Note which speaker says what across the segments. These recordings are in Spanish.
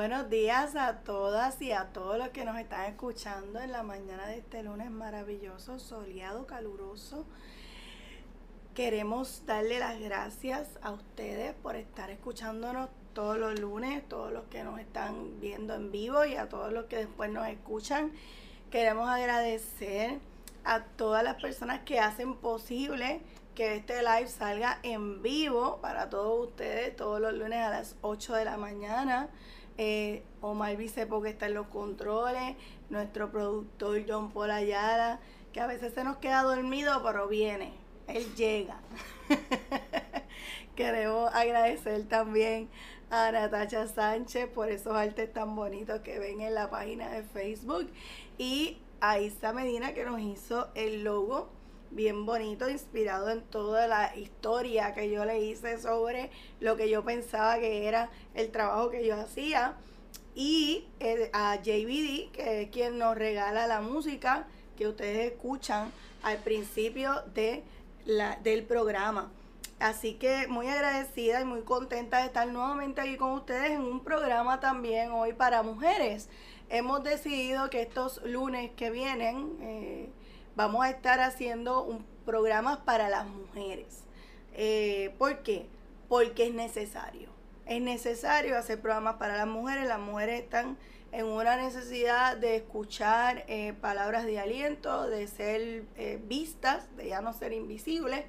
Speaker 1: Buenos días a todas y a todos los que nos están escuchando en la mañana de este lunes maravilloso, soleado, caluroso. Queremos darle las gracias a ustedes por estar escuchándonos todos los lunes, todos los que nos están viendo en vivo y a todos los que después nos escuchan. Queremos agradecer a todas las personas que hacen posible que este live salga en vivo para todos ustedes todos los lunes a las 8 de la mañana eh, Omar Vicepo que está en los controles, nuestro productor John Paul Ayala, que a veces se nos queda dormido, pero viene, él llega. Queremos agradecer también a Natacha Sánchez por esos artes tan bonitos que ven en la página de Facebook y a Isa Medina que nos hizo el logo bien bonito, inspirado en toda la historia que yo le hice sobre lo que yo pensaba que era el trabajo que yo hacía. Y eh, a JBD, que es quien nos regala la música que ustedes escuchan al principio de la, del programa. Así que muy agradecida y muy contenta de estar nuevamente aquí con ustedes en un programa también hoy para mujeres. Hemos decidido que estos lunes que vienen, eh, vamos a estar haciendo un programa para las mujeres. Eh, ¿Por qué? Porque es necesario. Es necesario hacer programas para las mujeres. Las mujeres están en una necesidad de escuchar eh, palabras de aliento, de ser eh, vistas, de ya no ser invisibles.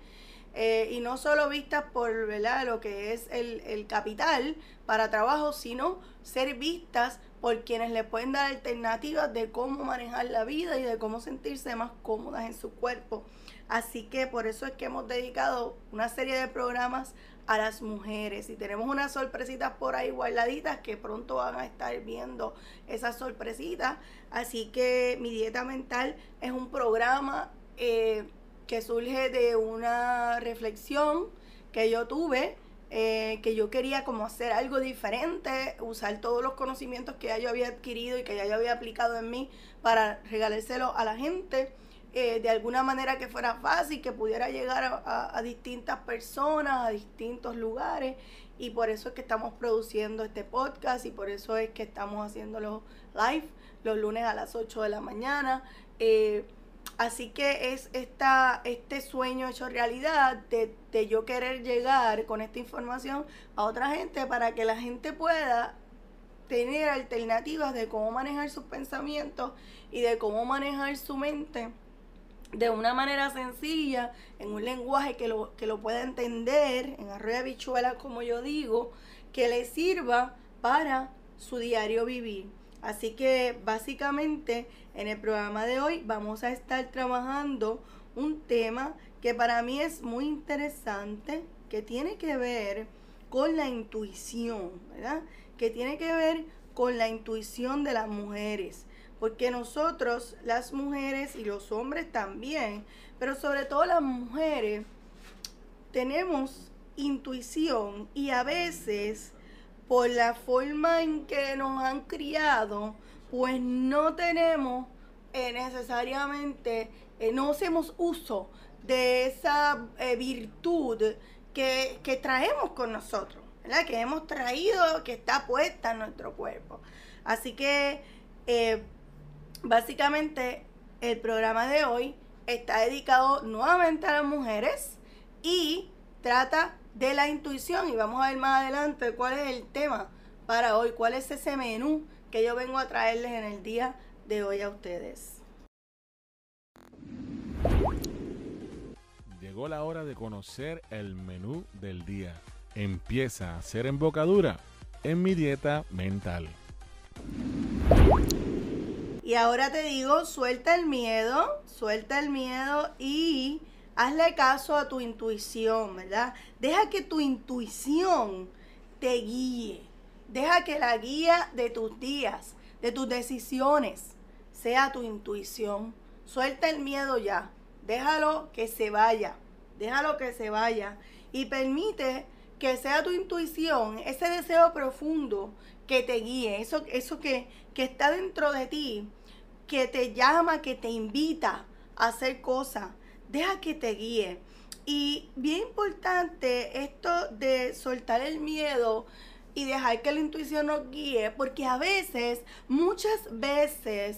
Speaker 1: y no solo vistas por ¿verdad? lo que es el, el capital para trabajo, sino ser vistas por quienes le pueden dar alternativas de cómo manejar la vida y de cómo sentirse más cómodas en su cuerpo. Así que por eso es que hemos dedicado una serie de programas a las mujeres y tenemos unas sorpresitas por ahí guardaditas que pronto van a estar viendo esas sorpresitas. Así que mi dieta mental es un programa eh, que surge de una reflexión que yo tuve eh, que yo quería como hacer algo diferente, usar todos los conocimientos que ya yo había adquirido y que ya yo había aplicado en mí para regalárselo a la gente. Eh, de alguna manera que fuera fácil, que pudiera llegar a, distintas personas, a distintos lugares. Y por eso es que estamos produciendo este podcast y por eso es que estamos haciendo los live los lunes a las 8 de la mañana. Eh, Así que es esta, este sueño hecho realidad de, de, yo querer llegar con esta información a otra gente para que la gente pueda tener alternativas de cómo manejar sus pensamientos y de cómo manejar su mente de una manera sencilla, en un lenguaje que lo, que lo pueda entender, en arroyo bichuela como yo digo, que le sirva para su diario vivir. Así que básicamente en el programa de hoy vamos a estar trabajando un tema que para mí es muy interesante, que tiene que ver con la intuición, ¿verdad? Que tiene que ver con la intuición de las mujeres. Porque nosotros, las mujeres y los hombres también, pero sobre todo las mujeres, tenemos intuición y a veces por la forma en que nos han criado, pues no tenemos eh, necesariamente, eh, no hacemos uso de esa eh, virtud que, que, traemos con nosotros, ¿verdad? Que hemos traído, que está puesta en nuestro cuerpo. Así que, básicamente, el programa de hoy está dedicado nuevamente a las mujeres y trata de la intuición y vamos a ver más adelante cuál es el tema para hoy, cuál es ese menú que yo vengo a traerles en el día de hoy a ustedes.
Speaker 2: Llegó la hora de conocer el menú del día. Empieza a ser embocadura en mi dieta mental.
Speaker 1: Y ahora te digo, suelta el miedo, suelta el miedo y hazle caso a tu intuición, ¿verdad? Deja que tu intuición te guíe. Deja que la guía de tus días, de tus decisiones, sea tu intuición. Suelta el miedo ya. Déjalo que se vaya. Déjalo que se vaya. Y permite que sea tu intuición, ese deseo profundo que te guíe, eso, eso que, que está dentro de ti, que te llama, que te invita a hacer cosas, deja que te guíe. Y bien importante esto de soltar el miedo, y dejar que la intuición nos guíe, porque a veces, muchas veces,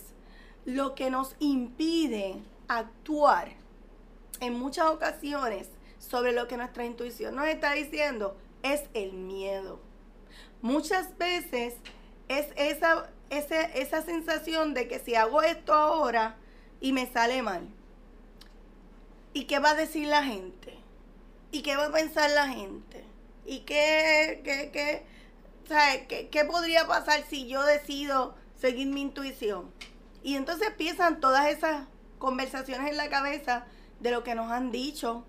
Speaker 1: lo que nos impide actuar en muchas ocasiones sobre lo que nuestra intuición nos está diciendo es el miedo. Muchas veces es esa, esa, esa sensación de que si hago esto ahora y me sale mal, ¿y qué va a decir la gente? ¿Y qué va a pensar la gente? ¿Y qué, qué, qué, ¿qué, qué podría pasar si yo decido seguir mi intuición? Y entonces empiezan todas esas conversaciones en la cabeza de lo que nos han dicho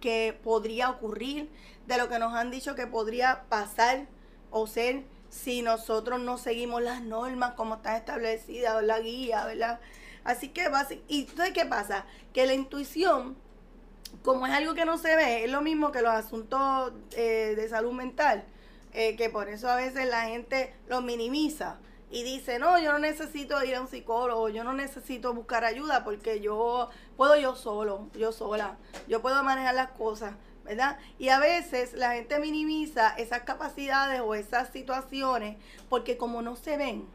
Speaker 1: que podría ocurrir, de lo que nos han dicho que podría pasar o ser si nosotros no seguimos las normas como están establecidas o la guía, ¿verdad? Así que, ¿y entonces qué pasa? Que la intuición, como es algo que no se ve, es lo mismo que los asuntos eh, de salud mental, eh, que por eso a veces la gente lo minimiza y dice, no, yo no necesito ir a un psicólogo, yo no necesito buscar ayuda porque yo puedo yo solo, yo sola, yo puedo manejar las cosas, ¿verdad? Y a veces la gente minimiza esas capacidades o esas situaciones porque como no se ven,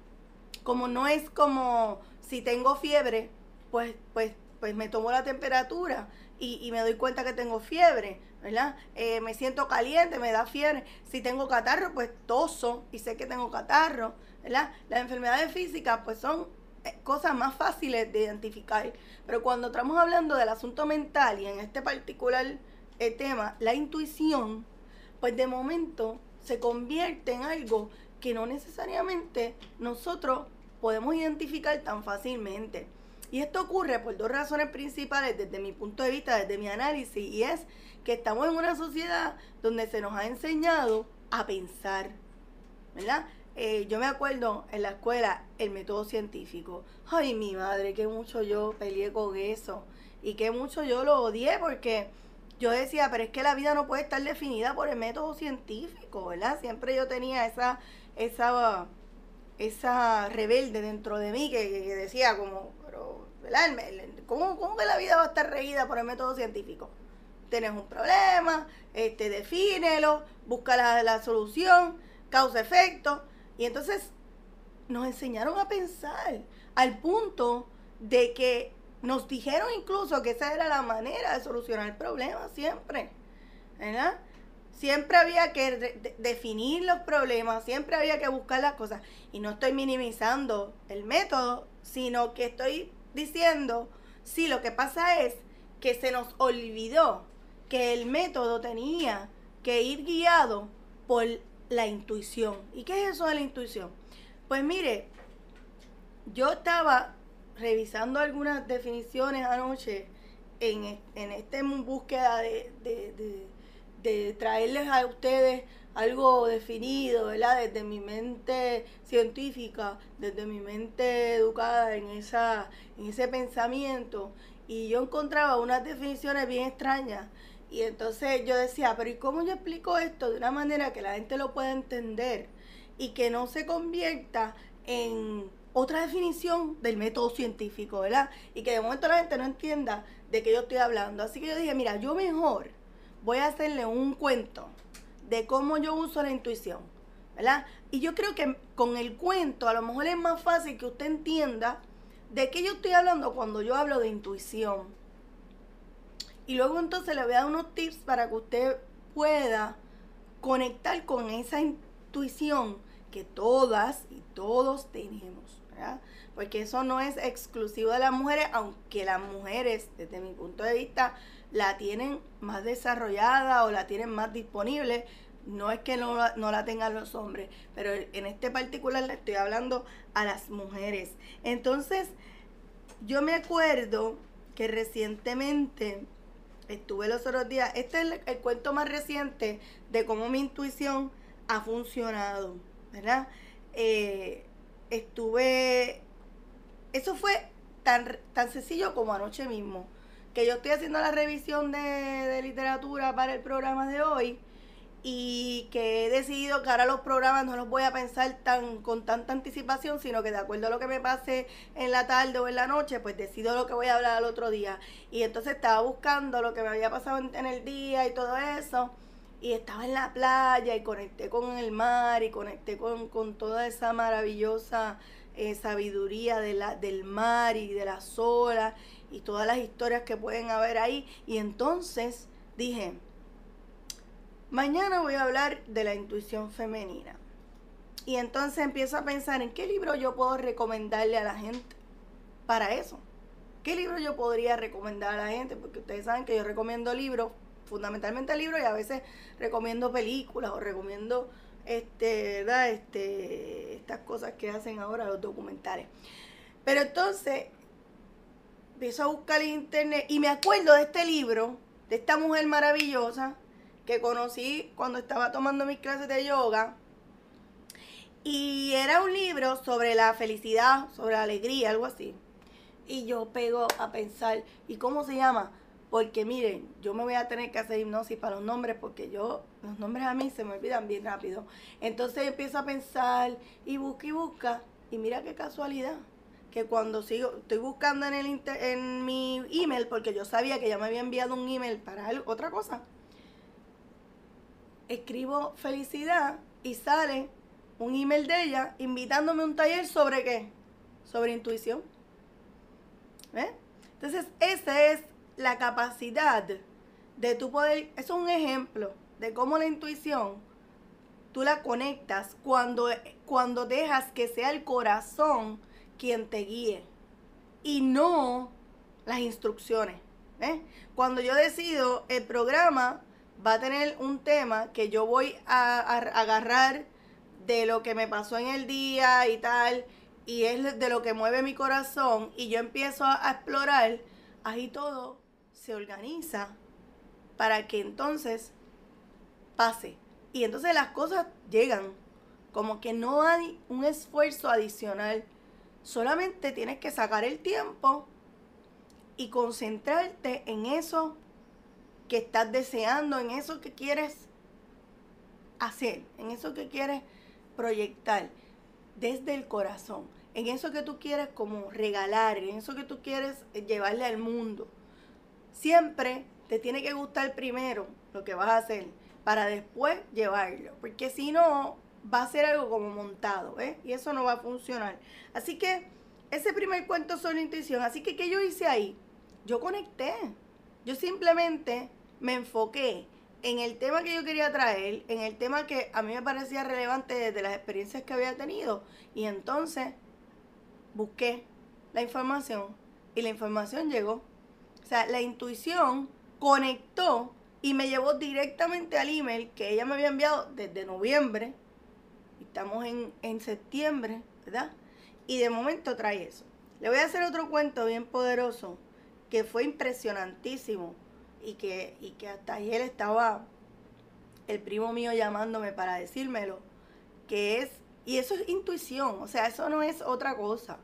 Speaker 1: como no es como si tengo fiebre, pues, pues, pues me tomo la temperatura y, y me doy cuenta que tengo fiebre, ¿verdad? Eh, me siento caliente, me da fiebre. Si tengo catarro, pues toso y sé que tengo catarro. Las enfermedades físicas pues son eh, cosas más fáciles de identificar, pero cuando estamos hablando del asunto mental y en este particular eh, tema, la intuición, pues de momento se convierte en algo que no necesariamente nosotros podemos identificar tan fácilmente. Y esto ocurre por dos razones principales desde mi punto de vista, desde mi análisis, y es que estamos en una sociedad donde se nos ha enseñado a pensar, ¿verdad? Eh, yo me acuerdo en la escuela el método científico. Ay, mi madre, qué mucho yo peleé con eso. Y qué mucho yo lo odié porque yo decía, pero es que la vida no puede estar definida por el método científico, ¿verdad? Siempre yo tenía esa, esa, esa rebelde dentro de mí que, decía como, ¿Cómo, ¿Cómo que la vida va a estar regida por el método científico? Tienes un problema, este, defínelo, busca la, la solución, causa-efecto y entonces nos enseñaron a pensar al punto de que nos dijeron incluso que esa era la manera de solucionar el problema siempre. ¿Verdad? Siempre había que definir los problemas, siempre había que buscar las cosas. Y no estoy minimizando el método, sino que estoy diciendo, sí, lo que pasa es que se nos olvidó que el método tenía que ir guiado por la intuición. ¿Y qué es eso de la intuición? Pues mire, yo estaba revisando algunas definiciones anoche en, en esta búsqueda de, de, traerles a ustedes algo definido, ¿verdad? Desde mi mente científica, desde mi mente educada en, esa, en ese pensamiento. Y yo encontraba unas definiciones bien extrañas y entonces yo decía, pero ¿y cómo yo explico esto de una manera que la gente lo pueda entender y que no se convierta en otra definición del método científico, ¿verdad? Y que de momento la gente no entienda de qué yo estoy hablando. Así que yo dije, mira, yo mejor voy a hacerle un cuento de cómo yo uso la intuición, ¿verdad? Y yo creo que con el cuento a lo mejor es más fácil que usted entienda de qué yo estoy hablando cuando yo hablo de intuición. Y luego entonces le voy a dar unos tips para que usted pueda conectar con esa intuición que todas y todos tenemos, ¿verdad? Porque eso no es exclusivo de las mujeres, aunque las mujeres, desde mi punto de vista, la tienen más desarrollada o la tienen más disponible. No es que no, no la tengan los hombres, pero en este particular le estoy hablando a las mujeres. Entonces, yo me acuerdo que recientemente estuve los otros días. Este es el, cuento más reciente de cómo mi intuición ha funcionado, ¿verdad? Eh, estuve. Eso fue tan, tan sencillo como anoche mismo. Que yo estoy haciendo la revisión de, literatura para el programa de hoy y que he decidido que ahora los programas no los voy a pensar tan con tanta anticipación, sino que de acuerdo a lo que me pase en la tarde o en la noche, pues decido lo que voy a hablar al otro día. Y entonces estaba buscando lo que me había pasado en, el día y todo eso. y estaba en la playa y conecté con el mar y conecté con, toda esa maravillosa eh, sabiduría de la, del mar y de las olas y todas las historias que pueden haber ahí. Y entonces dije, mañana voy a hablar de la intuición femenina. Y entonces empiezo a pensar en qué libro yo puedo recomendarle a la gente para eso. ¿Qué libro yo podría recomendar a la gente? Porque ustedes saben que yo recomiendo libros fundamentalmente libros y a veces recomiendo películas o recomiendo este. Este, estas cosas que hacen ahora los documentales. Pero entonces empiezo a buscar en internet y me acuerdo de este libro, de esta mujer maravillosa que conocí cuando estaba tomando mis clases de yoga. Y era un libro sobre la felicidad, sobre la alegría, algo así. Y yo pego a pensar, ¿y cómo se llama? Porque miren, yo me voy a tener que hacer hipnosis para los nombres porque yo, los nombres a mí se me olvidan bien rápido. Entonces empiezo a pensar y busca y busca. Y mira qué casualidad. Que cuando sigo, estoy buscando en, el en mi email, porque yo sabía que ya me había enviado un email para otra cosa. Escribo felicidad y sale un email de ella invitándome a un taller sobre qué? Sobre intuición. ¿Ves? Entonces, ese es la capacidad de tu poder, es un ejemplo de cómo la intuición tú la conectas cuando, cuando dejas que sea el corazón quien te guíe y no las instrucciones. Cuando yo decido el programa va a tener un tema que yo voy a, agarrar de lo que me pasó en el día y tal, y es de lo que mueve mi corazón, y yo empiezo a explorar, ahí todo se organiza para que entonces pase. Y entonces las cosas llegan. Como que no hay un esfuerzo adicional. Solamente tienes que sacar el tiempo y concentrarte en eso que estás deseando, en eso que quieres hacer, en eso que quieres proyectar desde el corazón, en eso que tú quieres como regalar, en eso que tú quieres llevarle al mundo. Siempre te tiene que gustar primero lo que vas a hacer para después llevarlo, porque si no va a ser algo como montado, ¿eh? Y eso no va a funcionar. Así que ese primer cuento sobre intuición, así que ¿qué yo hice ahí? Yo conecté. Yo simplemente me enfoqué en el tema que yo quería traer, en el tema que a mí me parecía relevante desde las experiencias que había tenido, y entonces busqué la información y la información llegó. O sea, la intuición conectó y me llevó directamente al email que ella me había enviado desde noviembre. Estamos en, septiembre, ¿verdad? Y de momento trae eso. Le voy a hacer otro cuento bien poderoso que fue impresionantísimo y que, y que hasta ayer estaba el primo mío llamándome para decírmelo, que es, y eso es intuición, o sea, eso no es otra cosa.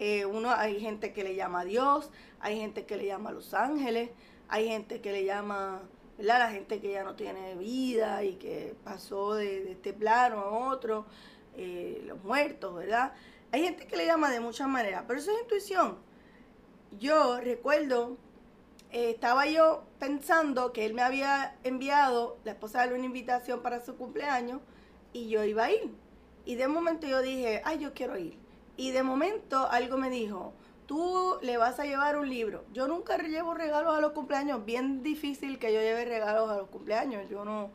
Speaker 1: Eh, uno, hay gente que le llama a Dios, hay gente que le llama a los ángeles, hay gente que le llama, La gente que ya no tiene vida y que pasó de, este plano a otro, eh, los muertos, ¿verdad? Hay gente que le llama de muchas maneras, pero eso es intuición. Yo recuerdo, eh, estaba yo pensando que él me había enviado, la esposa de una invitación para su cumpleaños y yo iba a ir. Y de momento yo dije, ay, yo quiero ir. Y de momento algo me dijo, tú le vas a llevar un libro. Yo nunca llevo regalos a los cumpleaños, bien difícil que yo lleve regalos a los cumpleaños. Yo no,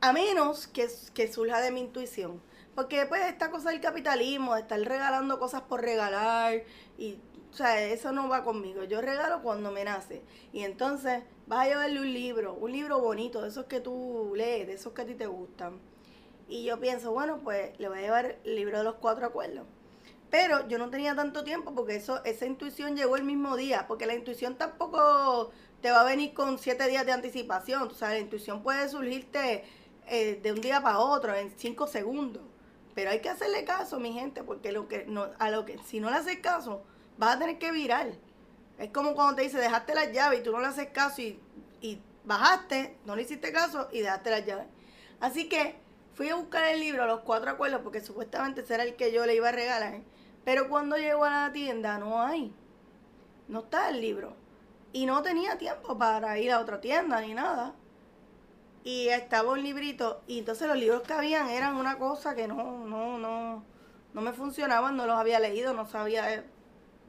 Speaker 1: a menos que, surja de mi intuición. Porque después esta cosa del capitalismo, de estar regalando cosas por regalar, y, o sea, eso no va conmigo. Yo regalo cuando me nace. Y entonces vas a llevarle un libro, un libro bonito, de esos que tú lees, de esos que a ti te gustan. Y yo pienso, bueno, pues le voy a llevar el libro de los cuatro acuerdos. Pero yo no tenía tanto tiempo porque eso, esa intuición llegó el mismo día, porque la intuición tampoco te va a venir con siete días de anticipación. O sea, la intuición puede surgirte eh, de un día para otro, en cinco segundos. Pero hay que hacerle caso, mi gente, porque lo que no, a lo que si no le haces caso, vas a tener que virar. Es como cuando te dice dejaste las llaves y tú no le haces caso y, y bajaste, no le hiciste caso y dejaste las llaves. Así que fui a buscar el libro, Los Cuatro Acuerdos, porque supuestamente será el que yo le iba a regalar. Pero cuando llegó a la tienda no hay. No está el libro. Y no tenía tiempo para ir a otra tienda ni nada. y estaba un librito y entonces los libros que habían eran una cosa que no, no, no, no me funcionaban, no los había leído, no sabía,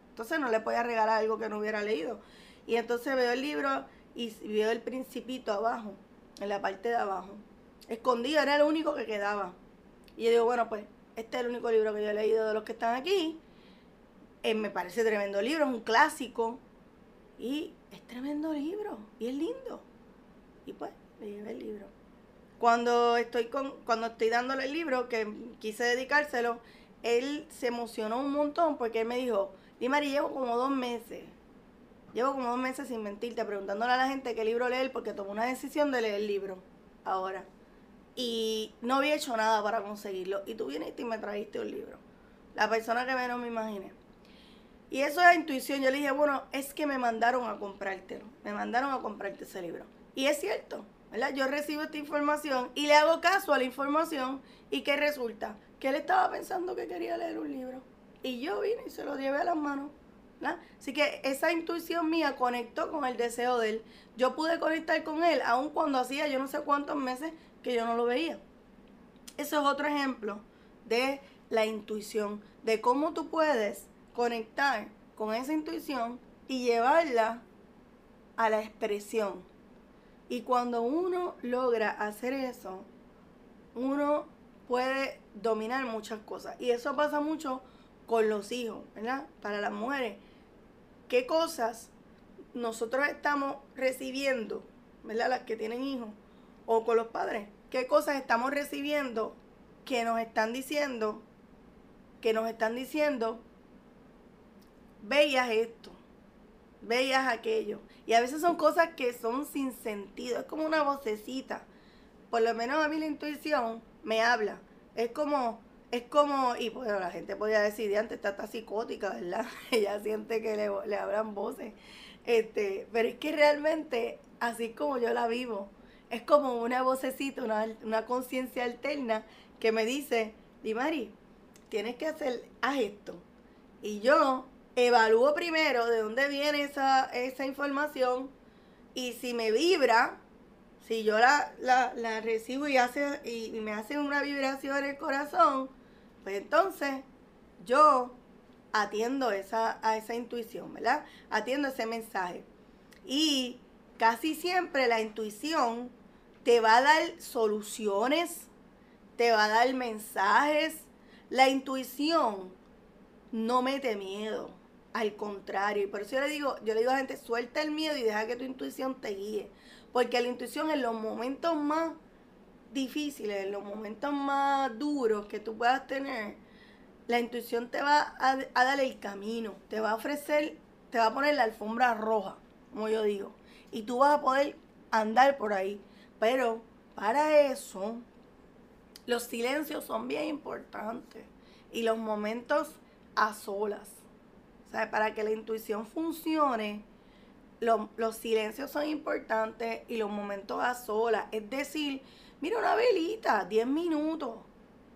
Speaker 1: entonces no le podía regalar algo que no hubiera leído. Y entonces veo el libro y veo el principito abajo, en la parte de abajo, escondido, era el único que quedaba. Y yo digo, bueno, pues este es el único libro que yo he leído de los que están aquí. Eh, me parece tremendo libro, es un clásico. Y es tremendo libro, y es lindo. Y pues le llevé el libro. Cuando estoy con, cuando estoy dándole el libro, que quise dedicárselo, él se emocionó un montón porque él me dijo, Di Mari, llevo como dos meses. Llevo como dos meses sin mentirte, preguntándole a la gente qué libro leer porque tomó una decisión de leer el libro ahora. Y no había hecho nada para conseguirlo. Y tú viniste y me trajiste un libro. La persona que menos me imaginé. Y eso es intuición. Yo le dije, bueno, es que me mandaron a comprártelo. Me mandaron a comprarte ese libro. Y es cierto, ¿verdad? Yo recibo esta información y le hago caso a la información. ¿Y qué resulta? Que él estaba pensando que quería leer un libro. Y yo vine y se lo llevé a las manos. Así que esa intuición mía conectó con el deseo de él. Yo pude conectar con él, aun cuando hacía yo no sé cuántos meses que yo no lo veía. Eso es otro ejemplo de la intuición, de cómo tú puedes conectar con esa intuición y llevarla a la expresión. Y cuando uno logra hacer eso, uno puede dominar muchas cosas. Y eso pasa mucho con los hijos, ¿verdad? Para las mujeres. ¿Qué cosas nosotros estamos recibiendo, ¿verdad? Las que tienen hijos, o con los padres. ¿Qué cosas estamos recibiendo que nos están diciendo, que nos están diciendo veías esto, veías aquello. Y a veces son cosas que son sin sentido, es como una vocecita. Por lo menos a mí la intuición me habla. Es como, es como, y pues la gente podría decir, antes está, está psicótica, ¿verdad? Ella siente que le, le hablan voces. Este, pero es que realmente, así como yo la vivo, es como una vocecita, una, una conciencia alterna que me dice, Dimari, tienes que hacer, haz esto. Y yo evalúo primero de dónde viene esa, esa información y si me vibra, si yo la, la, recibo y, hace, y, me hace una vibración en el corazón, pues entonces yo atiendo esa, a esa intuición, ¿verdad? Atiendo ese mensaje. Y casi siempre la intuición te va a dar soluciones, te va a dar mensajes. La intuición no mete miedo. Al contrario, y por eso yo le digo, yo le digo a la gente, suelta el miedo y deja que tu intuición te guíe. Porque la intuición en los momentos más difíciles, en los momentos más duros que tú puedas tener, la intuición te va a, a dar el camino, te va a ofrecer, te va a poner la alfombra roja, como yo digo. Y tú vas a poder andar por ahí. Pero para eso, los silencios son bien importantes. Y los momentos a solas para que la intuición funcione, los silencios son importantes y los momentos a solas. Es decir, mira una velita, 10 minutos.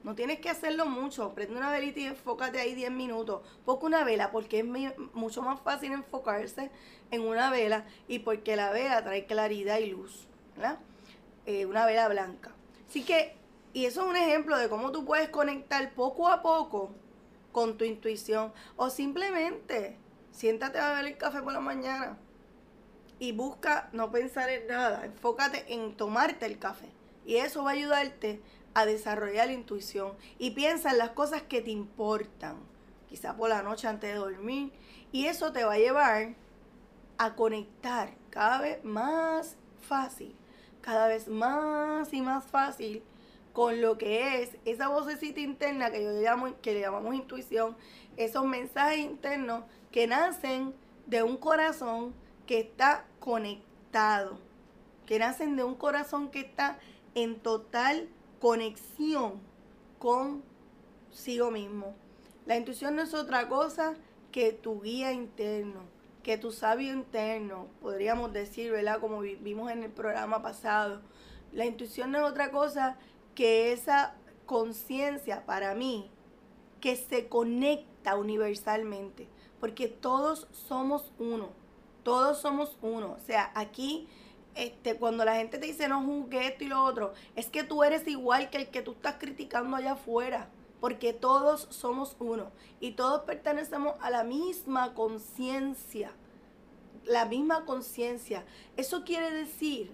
Speaker 1: No tienes que hacerlo mucho. Prende una velita y enfócate ahí 10 minutos. Poco una vela porque es mucho más fácil enfocarse en una vela y porque la vela trae claridad y luz. Eh, una vela blanca. Así que, y eso es un ejemplo de cómo tú puedes conectar poco a poco con tu intuición. O simplemente siéntate a beber el café por la mañana y busca no pensar en nada. Enfócate en tomarte el café. Y eso va a ayudarte a desarrollar la intuición. Y piensa en las cosas que te importan. Quizá por la noche antes de dormir. Y eso te va a llevar a conectar cada vez más fácil. Cada vez más y más fácil con lo que es esa vocecita interna que yo llamo, que le llamamos intuición, esos mensajes internos que nacen de un corazón que está conectado, que nacen de un corazón que está en total conexión consigo mismo. La intuición no es otra cosa que tu guía interno, que tu sabio interno, podríamos decir, ¿verdad? Como vimos en el programa pasado. La intuición no es otra cosa que esa conciencia para mí, que se conecta universalmente, porque todos somos uno, todos somos uno. O sea, aquí este, cuando la gente te dice no juzgue esto y lo otro, es que tú eres igual que el que tú estás criticando allá afuera. Porque todos somos uno y todos pertenecemos a la misma conciencia. La misma conciencia. Eso quiere decir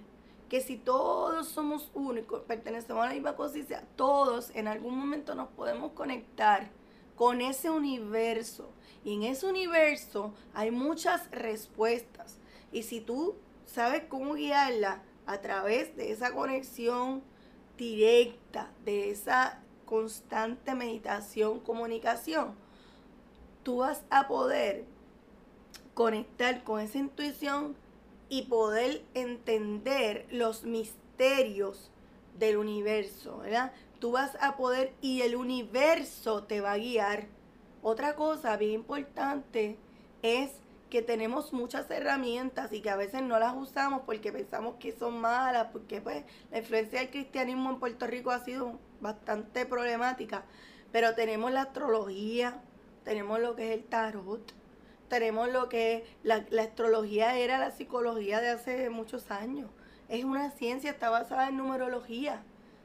Speaker 1: que si todos somos y pertenecemos a la misma conciencia, todos en algún momento nos podemos conectar con ese universo. Y en ese universo hay muchas respuestas. Y si tú sabes cómo guiarla a través de esa conexión directa, de esa constante meditación, comunicación, tú vas a poder conectar con esa intuición y poder entender los misterios del universo, ¿verdad? Tú vas a poder y el universo te va a guiar. Otra cosa bien importante es que tenemos muchas herramientas y que a veces no las usamos porque pensamos que son malas, porque pues la influencia del cristianismo en Puerto Rico ha sido bastante problemática, pero tenemos la astrología, tenemos lo que es el tarot, tenemos lo que la, astrología era la psicología de hace muchos años. Es una ciencia, está basada en numerología.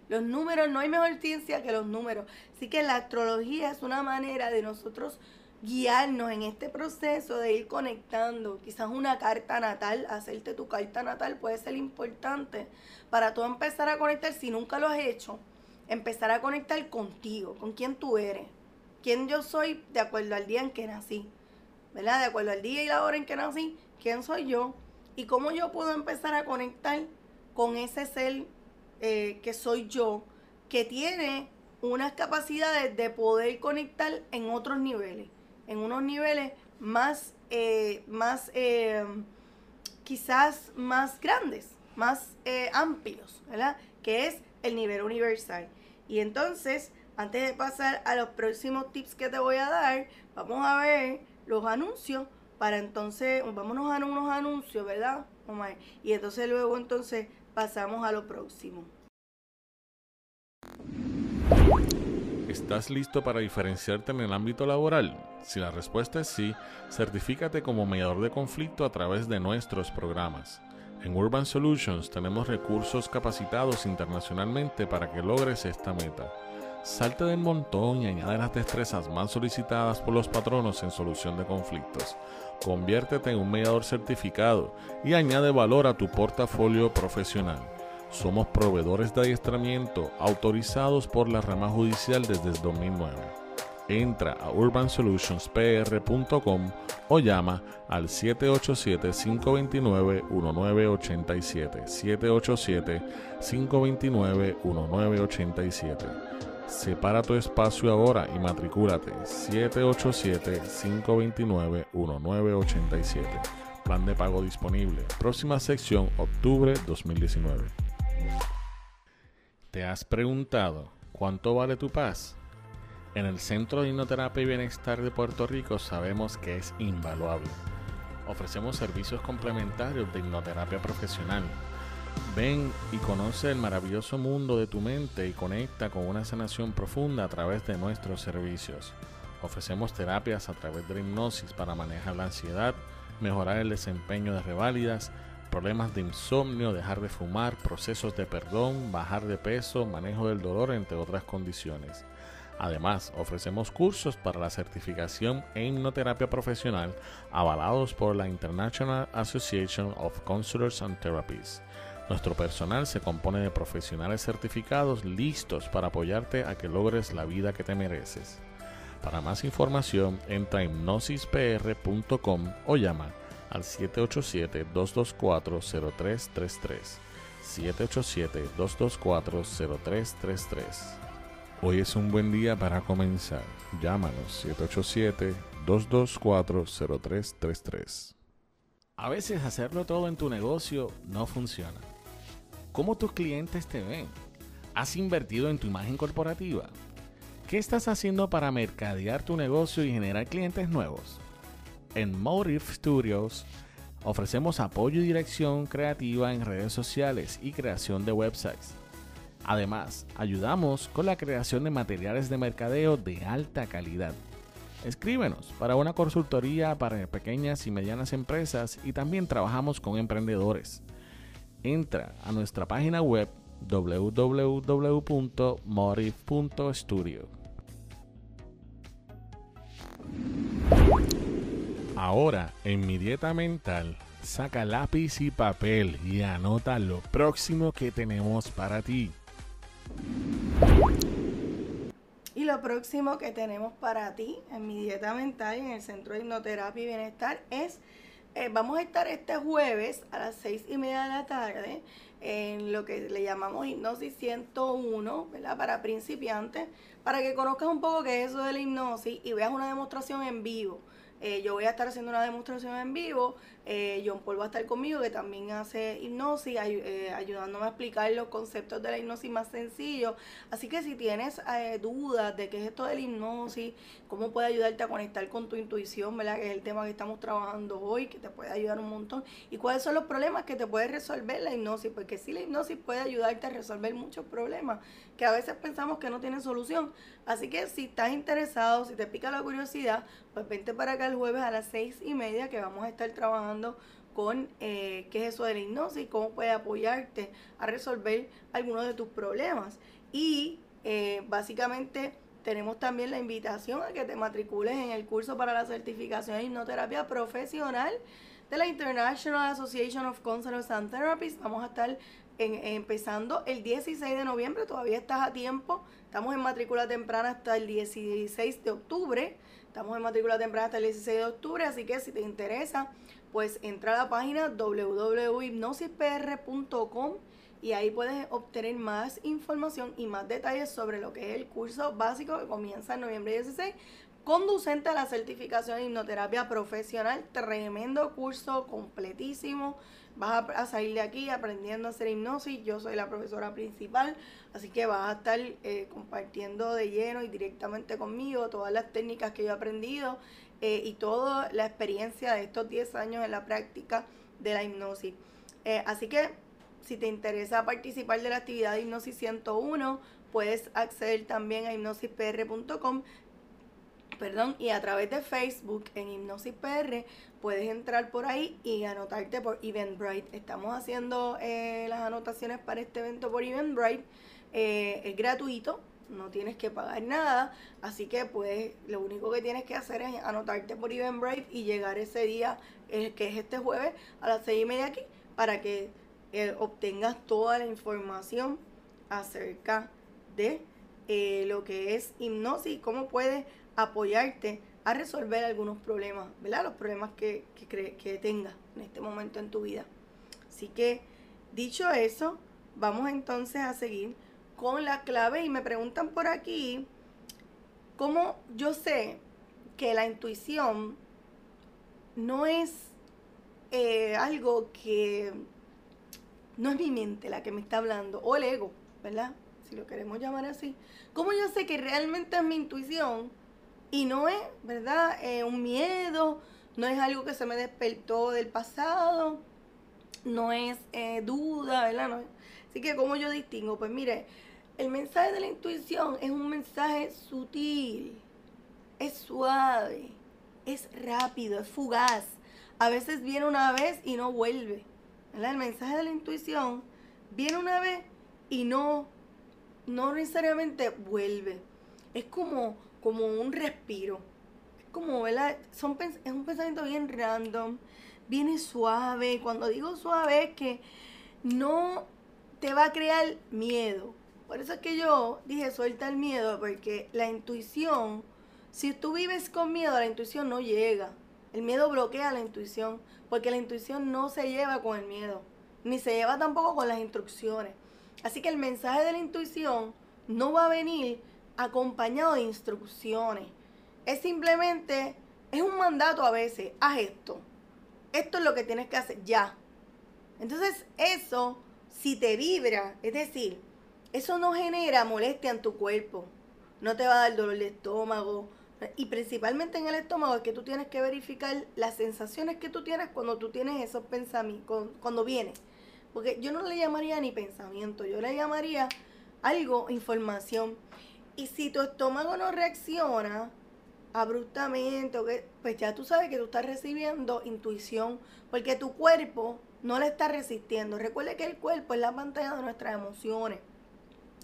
Speaker 1: Los números, no hay mejor ciencia que los números. Así que la astrología es una manera de nosotros guiarnos en este proceso de ir conectando. Quizás una carta natal, hacerte tu carta natal puede ser importante para tú empezar a conectar, si nunca lo has hecho, empezar a conectar contigo, con quién tú eres, quién yo soy de acuerdo al día en que nací. ¿Verdad? De acuerdo al día y la hora en que nací, quién soy yo y cómo yo puedo empezar a conectar con ese ser eh, que soy yo, que tiene unas capacidades de poder conectar en otros niveles, en unos niveles más, eh, más eh, quizás más grandes, más amplios, ¿verdad? Que es el nivel universal. Y entonces, antes de pasar a los próximos tips que te voy a dar, vamos a ver los anuncios para entonces, vámonos a unos anuncios, ¿verdad? Y entonces luego entonces pasamos a lo próximo.
Speaker 2: ¿Estás listo para diferenciarte en el ámbito laboral? Si la respuesta es sí, certifícate como mediador de conflicto a través de nuestros programas. En Urban Solutions tenemos recursos capacitados internacionalmente para que logres esta meta. Salte del montón y añade las destrezas más solicitadas por los patronos en solución de conflictos. Conviértete en un mediador certificado y añade valor a tu portafolio profesional. Somos proveedores de adiestramiento autorizados por la rama judicial desde el 2009. Entra a urbansolutionspr.com o llama al 787-529-1987. 787-529-1987. Separa tu espacio ahora y matricúlate 787-529-1987. Plan de pago disponible. Próxima sección, octubre 2019. ¿Te has preguntado cuánto vale tu paz? En el Centro de Hipnoterapia y Bienestar de Puerto Rico sabemos que es invaluable. Ofrecemos servicios complementarios de hipnoterapia profesional Ven y conoce el maravilloso mundo de tu mente y conecta con una sanación profunda a través de nuestros servicios. Ofrecemos terapias a través de la hipnosis para manejar la ansiedad, mejorar el desempeño de reválidas, problemas de insomnio, dejar de fumar, procesos de perdón, bajar de peso, manejo del dolor, entre otras condiciones. Además, ofrecemos cursos para la certificación en hipnoterapia profesional avalados por la International Association of Counselors and Therapists. Nuestro personal se compone de profesionales certificados listos para apoyarte a que logres la vida que te mereces. Para más información, entra a hipnosispr.com o llama al 787-224-0333. 787-224-0333. Hoy es un buen día para comenzar. Llámanos 787-224-0333. A veces hacerlo todo en tu negocio no funciona. ¿Cómo tus clientes te ven? ¿Has invertido en tu imagen corporativa? ¿Qué estás haciendo para mercadear tu negocio y generar clientes nuevos? En Motive Studios ofrecemos apoyo y dirección creativa en redes sociales y creación de websites. Además, ayudamos con la creación de materiales de mercadeo de alta calidad. Escríbenos para una consultoría para pequeñas y medianas empresas y también trabajamos con emprendedores. Entra a nuestra página web www.morif.studio. Ahora, en mi dieta mental, saca lápiz y papel y anota lo próximo que tenemos para ti.
Speaker 1: Y lo próximo que tenemos para ti en mi dieta mental en el Centro de Hipnoterapia y Bienestar es, eh, vamos a estar este jueves a las seis y media de la tarde en lo que le llamamos hipnosis 101, ¿verdad? Para principiantes, para que conozcas un poco qué es eso de la hipnosis y veas una demostración en vivo. Eh, yo voy a estar haciendo una demostración en vivo. Eh, John Paul va a estar conmigo, que también hace hipnosis, eh, ayudándome a explicar los conceptos de la hipnosis más sencillos. Así que si tienes dudas de qué es esto de la hipnosis, cómo puede ayudarte a conectar con tu intuición, ¿verdad? Que es el tema que estamos trabajando hoy, que te puede ayudar un montón. Y cuáles son los problemas que te puede resolver la hipnosis, porque sí la hipnosis puede ayudarte a resolver muchos problemas que a veces pensamos que no tienen solución. Así que si estás interesado, si te pica la curiosidad, pues vente para acá el jueves a las seis y media que vamos a estar trabajando con eh, qué es eso de la hipnosis, cómo puede apoyarte a resolver algunos de tus problemas. Y eh, básicamente tenemos también la invitación a que te matricules en el curso para la certificación de hipnoterapia profesional de la International Association of Counselors and Therapists. Vamos a estar empezando el 16 de noviembre, todavía estás a tiempo. Estamos en matrícula temprana hasta el 16 de octubre. Estamos en matrícula temprana hasta el 16 de octubre, así que si te interesa, pues entra a la página www.hipnosispr.com y ahí puedes obtener más información y más detalles sobre lo que es el curso básico que comienza en noviembre 16 conducente a la certificación de hipnoterapia profesional. Tremendo curso, completísimo. Vas a, salir de aquí aprendiendo a hacer hipnosis. Yo soy la profesora principal, así que vas a estar eh, compartiendo de lleno y directamente conmigo todas las técnicas que yo he aprendido eh, y toda la experiencia de estos 10 años en la práctica de la hipnosis. Eh, así que si te interesa participar de la actividad de Hipnosis 101, puedes acceder también a hipnosispr.com perdón, y a través de Facebook en Hipnosis PR puedes entrar por ahí y anotarte por Eventbrite. Estamos haciendo eh, las anotaciones para este evento por Eventbrite. Es gratuito, no tienes que pagar nada, así que pues lo único que tienes que hacer es anotarte por Eventbrite y llegar ese día, eh, que es este jueves, a las seis y media aquí, para que obtengas toda la información acerca de lo que es hipnosis y cómo puedes apoyarte a resolver algunos problemas, ¿verdad? Los problemas que, que, que tengas en este momento en tu vida. Así que, dicho eso, vamos entonces a seguir con la clave y me preguntan por aquí cómo yo sé que la intuición no es eh, algo que no es mi mente la que me está hablando, o el ego, ¿verdad? Si lo queremos llamar así. ¿Cómo yo sé que realmente es mi intuición y no es, ¿verdad? Eh, un miedo, no es algo que se me despertó del pasado, no es eh, duda, ¿verdad? Así que, ¿cómo yo distingo? Pues mire, el mensaje de la intuición es un mensaje sutil, es suave, es rápido, es fugaz. A veces viene una vez y no vuelve. El mensaje de la intuición viene una vez y no, no necesariamente vuelve. Es como como un respiro. Es como, ¿verdad? Es un pensamiento bien random, viene suave. Cuando digo suave es que no te va a crear miedo. Por eso es que yo dije suelta el miedo, porque la intuición, si tú vives con miedo, la intuición no llega. El miedo bloquea la intuición, porque la intuición no se lleva con el miedo, ni se lleva tampoco con las instrucciones. Así que el mensaje de la intuición no va a venir acompañado de instrucciones. Es simplemente, es un mandato a veces, haz esto. Esto es lo que tienes que hacer ya. Entonces eso, si te vibra, es decir, eso no genera molestia en tu cuerpo, no te va a dar dolor de estómago. Y principalmente en el estómago es que tú tienes que verificar las sensaciones que tú tienes cuando tú tienes esos pensamientos, cuando vienes. Porque yo no le llamaría ni pensamiento, yo le llamaría algo, información. Y si tu estómago no reacciona abruptamente, pues ya tú sabes que tú estás recibiendo intuición, porque tu cuerpo no le está resistiendo. Recuerde que el cuerpo es la pantalla de nuestras emociones.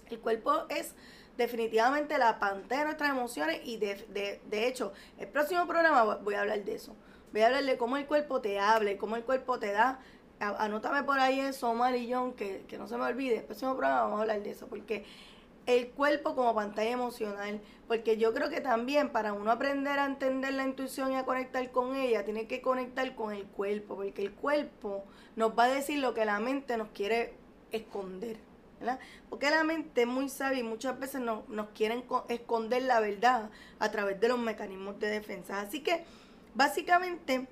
Speaker 1: El cuerpo es definitivamente la pantalla de nuestras emociones y de, de, hecho, el próximo programa voy a hablar de eso. Voy a hablar de cómo el cuerpo te habla, cómo el cuerpo te da. Anótame por ahí eso, John, que, que no se me olvide. El próximo programa vamos a hablar de eso, porque el cuerpo como pantalla emocional, porque yo creo que también para uno aprender a entender la intuición y a conectar con ella, tiene que conectar con el cuerpo, porque el cuerpo nos va a decir lo que la mente nos quiere esconder. Porque la mente es muy sabia y muchas veces nos, nos quieren esconder la verdad a través de los mecanismos de defensa. Así que, básicamente,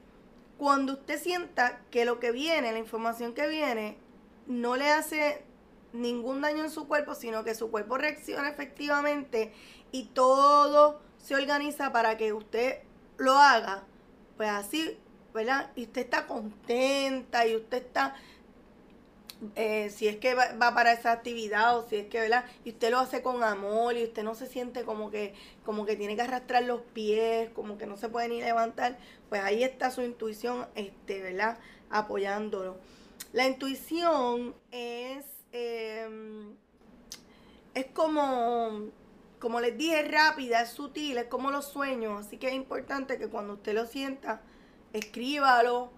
Speaker 1: cuando usted sienta que lo que viene, la información que viene, no le hace ningún daño en su cuerpo, sino que su cuerpo reacciona efectivamente y todo se organiza para que usted lo haga, pues así, ¿verdad? Y usted está contenta y usted está, eh, si es que va, para esa actividad o si es que, ¿verdad? Y usted lo hace con amor y usted no se siente como que, como que tiene que arrastrar los pies, como que no se puede ni levantar, pues ahí está su intuición, este, ¿verdad? Apoyándolo. La intuición es Em, es como, como les dije, rápida, es sutil, es como los sueños. Así que es importante que cuando usted lo sienta, escríbalo.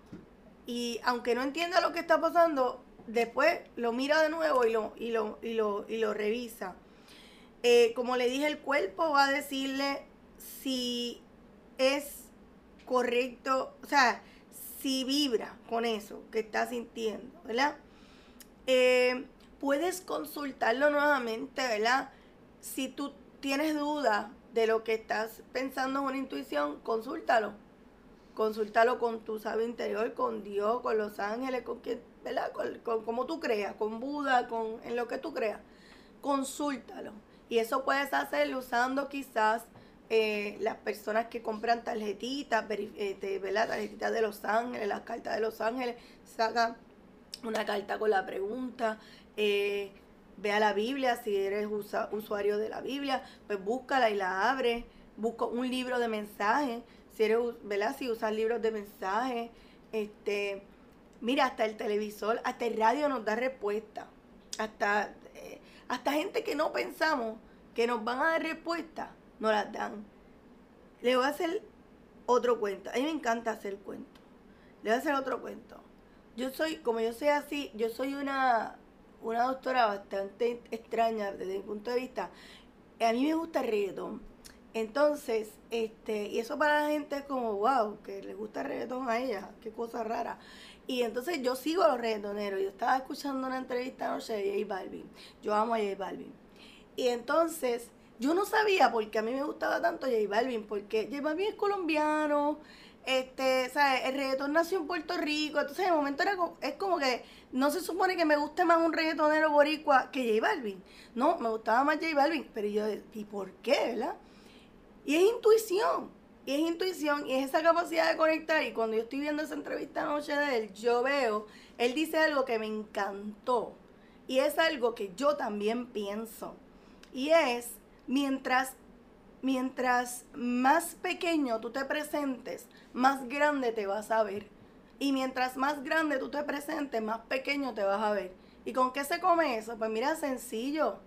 Speaker 1: Y aunque no entienda lo que está pasando, después lo mira de nuevo y lo, y lo, y lo, y lo revisa. Eh, como le dije, el cuerpo va a decirle si es correcto, o sea, si vibra con eso que está sintiendo, ¿verdad? Eh, puedes consultarlo nuevamente, ¿verdad? Si tú tienes duda de lo que estás pensando en una intuición, consúltalo. Consúltalo con tu sabio interior, con Dios, con los ángeles, con quien, ¿verdad? Con, como tú creas, con Buda, con en lo que tú creas. Consúltalo. Y eso puedes hacerlo usando quizás eh, las personas que compran tarjetitas, eh, ¿verdad? Tarjetitas de los ángeles, las cartas de los ángeles, sacan una carta con la pregunta, eh, vea la Biblia, si eres usuario de la Biblia, pues búscala y la abre, busca un libro de mensajes, si eres, ¿verdad? Si usas libros de mensajes, este, mira, hasta el televisor, hasta el radio nos da respuesta, hasta, eh, hasta gente que no pensamos que nos van a dar respuesta, nos las dan. Le voy a hacer otro cuento, a mí me encanta hacer cuentos, le voy a hacer otro cuento. Yo soy, como yo soy así, yo soy una una doctora bastante extraña desde mi punto de vista. A mí me gusta el reggaetón. Entonces, este, y eso para la gente es como, wow, que le gusta el reggaetón a ella, qué cosa rara. Y entonces yo sigo a los reggaetoneros. Yo estaba escuchando una entrevista anoche de J Balvin. Yo amo a J Balvin. Y entonces, yo no sabía por qué a mí me gustaba tanto J Balvin, porque J Balvin es colombiano, este, ¿sabes? El reggaetón nació en Puerto Rico, entonces de momento era es como que no se supone que me guste más un reggaetonero boricua que J Balvin. No, me gustaba más J Balvin, pero yo, ¿y por qué, verdad? Y es intuición, y es intuición, y es esa capacidad de conectar. Y cuando yo estoy viendo esa entrevista anoche de él, yo veo, él dice algo que me encantó, y es algo que yo también pienso. Y es, mientras mientras más pequeño tú te presentes, más grande te vas a ver. Y mientras más grande tú te presentes, más pequeño te vas a ver. ¿Y con qué se come eso? Pues mira, sencillo.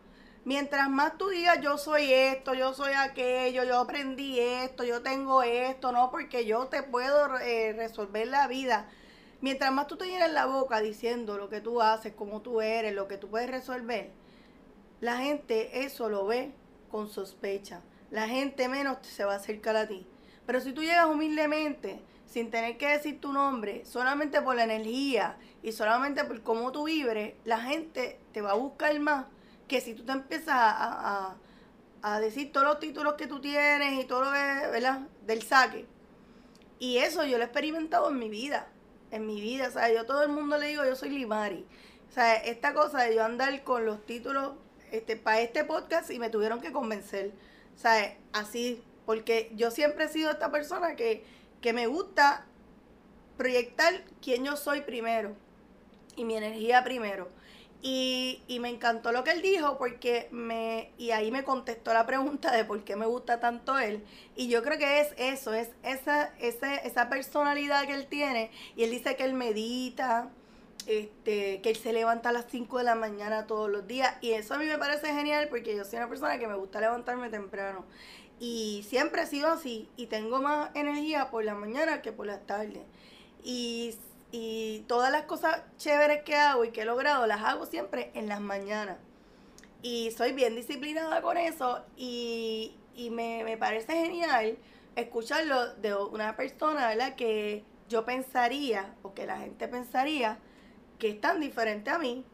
Speaker 1: Mientras más tú digas yo soy esto, yo soy aquello, yo aprendí esto, yo tengo esto, no, porque yo te puedo eh, resolver la vida. Mientras más tú te llenas la boca diciendo lo que tú haces, cómo tú eres, lo que tú puedes resolver, la gente eso lo ve con sospecha la gente menos se va a acercar a ti. Pero si tú llegas humildemente, sin tener que decir tu nombre, solamente por la energía y solamente por cómo tú vibres, la gente te va a buscar más que si tú te empiezas a, decir todos los títulos que tú tienes y todo lo que, ¿verdad? Del saque. Y eso yo lo he experimentado en mi vida, en mi vida, o sea, yo a todo el mundo le digo, yo soy Limari. O sea, esta cosa de yo andar con los títulos este, para este podcast y me tuvieron que convencer. ¿sabes? Así, porque yo siempre he sido esta persona que, que me gusta proyectar quién yo soy primero y mi energía primero. Y, y, me encantó lo que él dijo porque me, y ahí me contestó la pregunta de por qué me gusta tanto él. Y yo creo que es eso, es esa, esa, esa personalidad que él tiene. Y él dice que él medita, este, que él se levanta a las 5 de la mañana todos los días. Y eso a mí me parece genial porque yo soy una persona que me gusta levantarme temprano. Y siempre he sido así. Y tengo más energía por la mañana que por las tardes. Y, y todas las cosas chéveres que hago y que he logrado las hago siempre en las mañanas. Y soy bien disciplinada con eso. Y, y me, me parece genial escucharlo de una persona, ¿verdad? Que yo pensaría, o que la gente pensaría, que es tan diferente a mí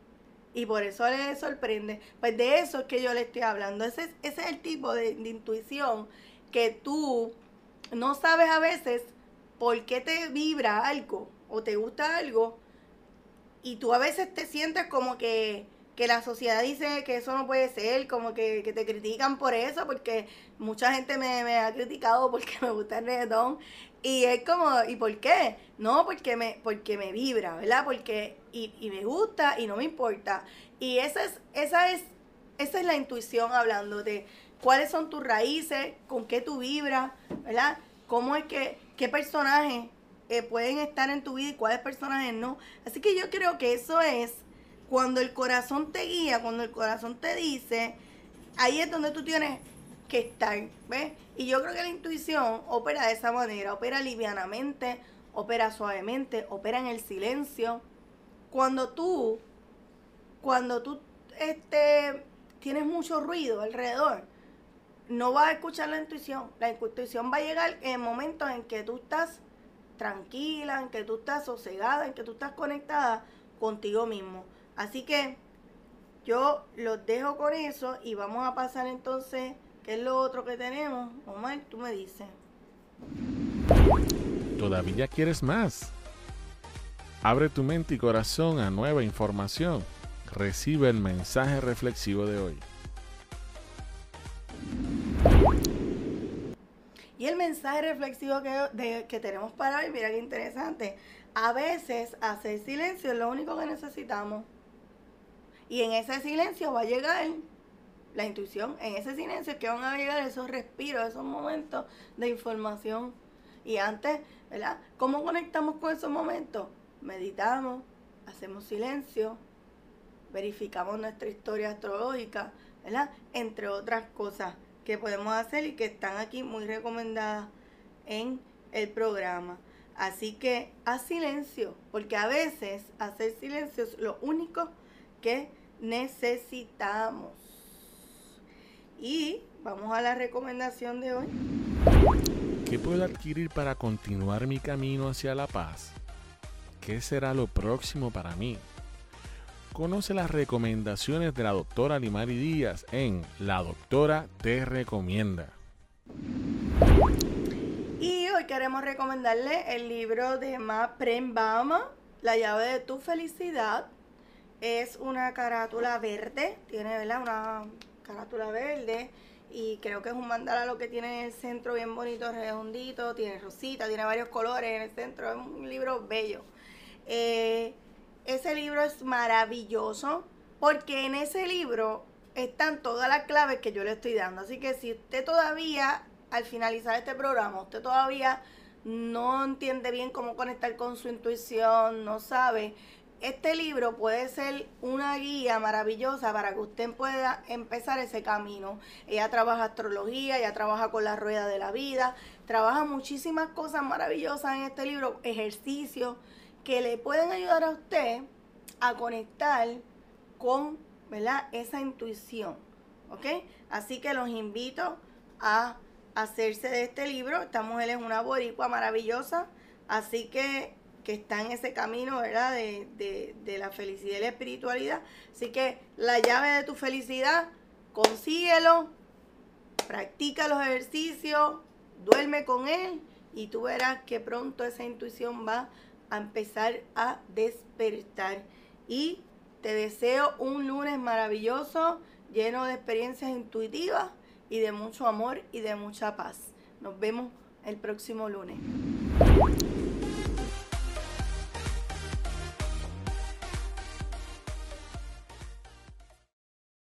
Speaker 1: y por eso le sorprende. Pues de eso es que yo le estoy hablando. Ese es, ese es el tipo de, intuición que tú no sabes a veces por qué te vibra algo o te gusta algo y tú a veces te sientes como que, que la sociedad dice que eso no puede ser, como que, que te critican por eso, porque mucha gente me, me, ha criticado porque me gusta el reggaetón y es como, ¿y por qué? No, porque me, porque me vibra, ¿verdad? Porque, y, y me gusta y no me importa. Y esa es, esa es, esa es la intuición hablando de cuáles son tus raíces, con qué tú vibras, ¿verdad? Cómo es que, qué personajes eh, pueden estar en tu vida y cuáles personajes no. Así que yo creo que eso es cuando el corazón te guía, cuando el corazón te dice, ahí es donde tú tienes que estar, ¿ves? Y yo creo que la intuición opera de esa manera, opera livianamente, opera suavemente, opera en el silencio. Cuando tú, cuando tú este, tienes mucho ruido alrededor, no vas a escuchar la intuición. La intuición va a llegar en momentos en que tú estás tranquila, en que tú estás sosegada, en que tú estás conectada contigo mismo. Así que yo los dejo con eso y vamos a pasar entonces ¿Qué es lo otro que tenemos? Omar, tú me dices.
Speaker 2: ¿Todavía quieres más? Abre tu mente y corazón a nueva información. Recibe el mensaje reflexivo de hoy.
Speaker 1: Y el mensaje reflexivo que, que tenemos para hoy, mira qué interesante. A veces hacer silencio es lo único que necesitamos. Y en ese silencio va a llegar la intuición, en ese silencio que van a llegar esos respiros, esos momentos de información. Y antes, ¿verdad? ¿Cómo conectamos con esos momentos? Meditamos, hacemos silencio, verificamos nuestra historia astrológica, ¿verdad? Entre otras cosas que podemos hacer y que están aquí muy recomendadas en el programa. Así que haz silencio, porque a veces hacer silencio es lo único que necesitamos. Y vamos a la recomendación de hoy.
Speaker 2: ¿Qué puedo adquirir para continuar mi camino hacia la paz? ¿Qué será lo próximo para mí? Conoce las recomendaciones de la doctora Limari Díaz en La Doctora Te Recomienda.
Speaker 1: Y hoy queremos recomendarle el libro de Ma Prembama, La llave de tu felicidad. Es una carátula verde, tiene ¿verdad? una carátula verde y creo que es un mandala lo que tiene en el centro bien bonito, redondito, tiene rosita, tiene varios colores en el centro, es un libro bello. Eh, ese libro es maravilloso porque en ese libro están todas las claves que yo le estoy dando. Así que si usted todavía, al finalizar este programa, usted todavía no entiende bien cómo conectar con su intuición, no sabe, este libro puede ser una guía maravillosa para que usted pueda empezar ese camino. Ella trabaja astrología, ella trabaja con la rueda de la vida, trabaja muchísimas cosas maravillosas en este libro, ejercicios que le pueden ayudar a usted a conectar con ¿verdad? esa intuición. ¿Ok? Así que los invito a hacerse de este libro. Esta mujer es una boricua maravillosa. Así que que está en ese camino, ¿verdad? De, de, la felicidad y la espiritualidad. Así que la llave de tu felicidad, consíguelo, practica los ejercicios, duerme con él y tú verás que pronto esa intuición va a empezar a despertar. Y te deseo un lunes maravilloso, lleno de experiencias intuitivas y de mucho amor y de mucha paz. Nos vemos el próximo lunes.